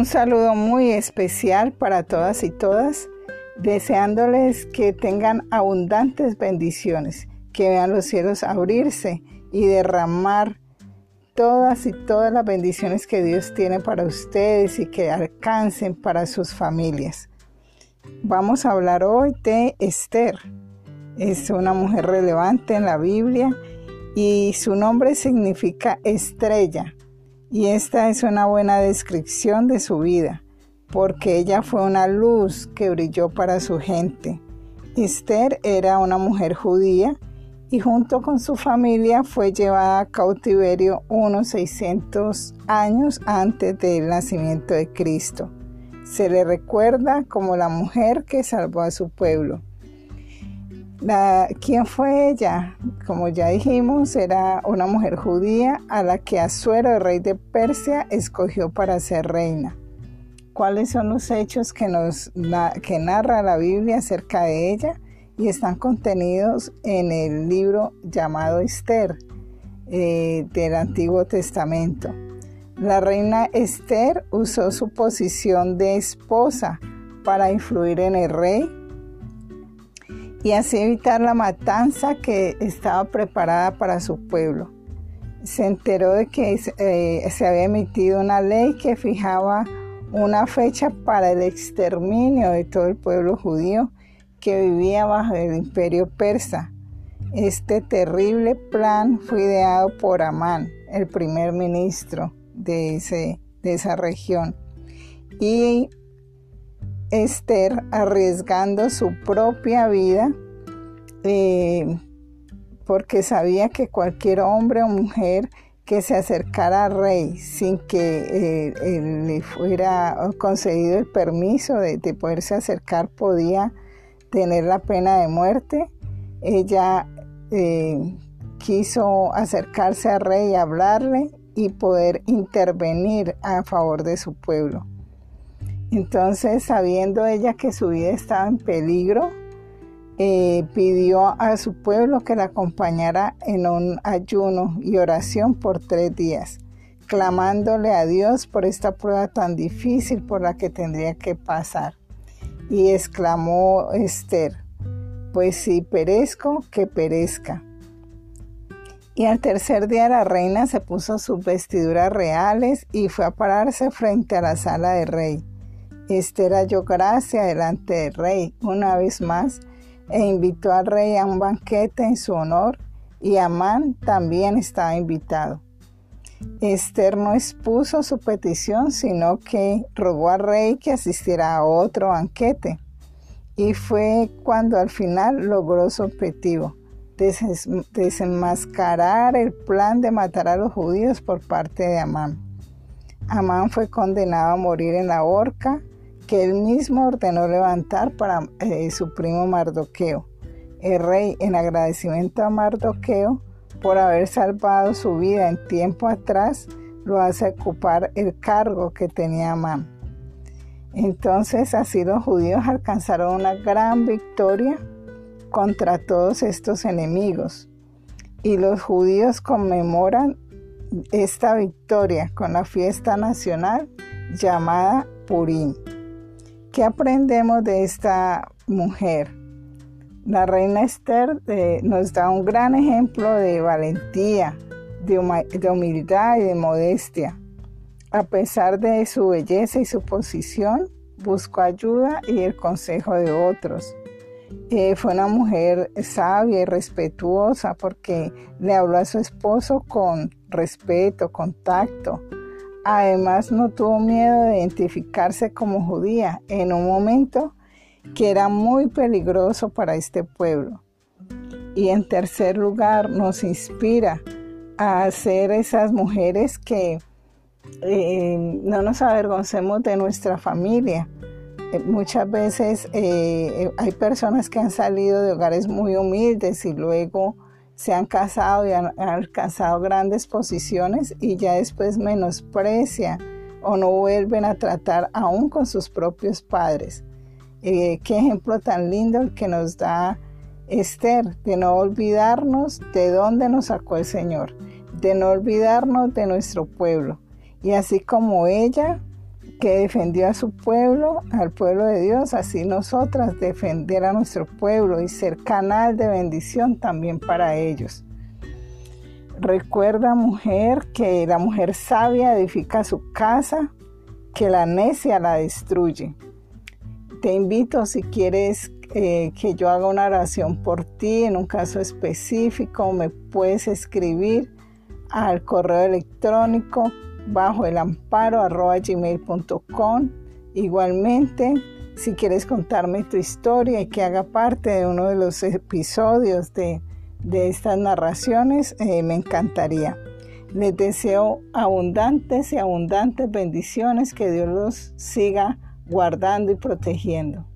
Un saludo muy especial para todas y todas, deseándoles que tengan abundantes bendiciones, que vean los cielos abrirse y derramar todas y todas las bendiciones que Dios tiene para ustedes y que alcancen para sus familias. Vamos a hablar hoy de Esther. Es una mujer relevante en la Biblia y su nombre significa estrella. Y esta es una buena descripción de su vida, porque ella fue una luz que brilló para su gente. Esther era una mujer judía y junto con su familia fue llevada a cautiverio unos 600 años antes del nacimiento de Cristo. Se le recuerda como la mujer que salvó a su pueblo. ¿Quién fue ella? Como ya dijimos, era una mujer judía a la que Asuero, el rey de Persia, escogió para ser reina. ¿Cuáles son los hechos que, nos, que narra la Biblia acerca de ella? y están contenidos en el libro llamado Esther eh, del Antiguo Testamento. La reina Esther usó su posición de esposa para influir en el rey y así evitar la matanza que estaba preparada para su pueblo. Se enteró de que eh, se había emitido una ley que fijaba una fecha para el exterminio de todo el pueblo judío que vivía bajo el imperio persa. Este terrible plan fue ideado por Amán, el primer ministro de, de esa región. Y Esther, arriesgando su propia vida, eh, porque sabía que cualquier hombre o mujer que se acercara al rey sin que eh, le fuera concedido el permiso de, de poderse acercar podía tener la pena de muerte. Ella eh, quiso acercarse al rey y hablarle y poder intervenir a favor de su pueblo. Entonces, sabiendo ella que su vida estaba en peligro, eh, pidió a su pueblo que la acompañara en un ayuno y oración por tres días, clamándole a Dios por esta prueba tan difícil por la que tendría que pasar. Y exclamó Esther, pues si perezco, que perezca. Y al tercer día la reina se puso sus vestiduras reales y fue a pararse frente a la sala del rey. Esther halló gracia delante del rey una vez más e invitó al rey a un banquete en su honor y Amán también estaba invitado. Esther no expuso su petición, sino que rogó al rey que asistiera a otro banquete. Y fue cuando al final logró su objetivo, desenmascarar el plan de matar a los judíos por parte de Amán. Amán fue condenado a morir en la horca que él mismo ordenó levantar para eh, su primo Mardoqueo. El rey, en agradecimiento a Mardoqueo, por haber salvado su vida en tiempo atrás, lo hace ocupar el cargo que tenía Amán. Entonces así los judíos alcanzaron una gran victoria contra todos estos enemigos. Y los judíos conmemoran esta victoria con la fiesta nacional llamada Purim. ¿Qué aprendemos de esta mujer? La reina Esther eh, nos da un gran ejemplo de valentía, de, humildad y de modestia. A pesar de su belleza y su posición, buscó ayuda y el consejo de otros. Eh, fue una mujer sabia y respetuosa porque le habló a su esposo con respeto, con tacto. Además, no tuvo miedo de identificarse como judía en un momento que era muy peligroso para este pueblo. Y en tercer lugar, nos inspira a ser esas mujeres que eh, no nos avergoncemos de nuestra familia. Eh, muchas veces eh, hay personas que han salido de hogares muy humildes y luego se han casado y han, alcanzado grandes posiciones y ya después menosprecian o no vuelven a tratar aún con sus propios padres. Eh, qué ejemplo tan lindo el que nos da Esther, de no olvidarnos de dónde nos sacó el Señor, de no olvidarnos de nuestro pueblo. Y así como ella que defendió a su pueblo, al pueblo de Dios, así nosotras defender a nuestro pueblo y ser canal de bendición también para ellos. Recuerda, mujer, que la mujer sabia edifica su casa, que la necia la destruye. Te invito, si quieres eh, que yo haga una oración por ti en un caso específico, me puedes escribir al correo electrónico bajo el amparo arroba gmail.com. Igualmente, si quieres contarme tu historia y que haga parte de uno de los episodios de, estas narraciones, eh, me encantaría. Les deseo abundantes y abundantes bendiciones, que Dios los siga guardando y protegiendo.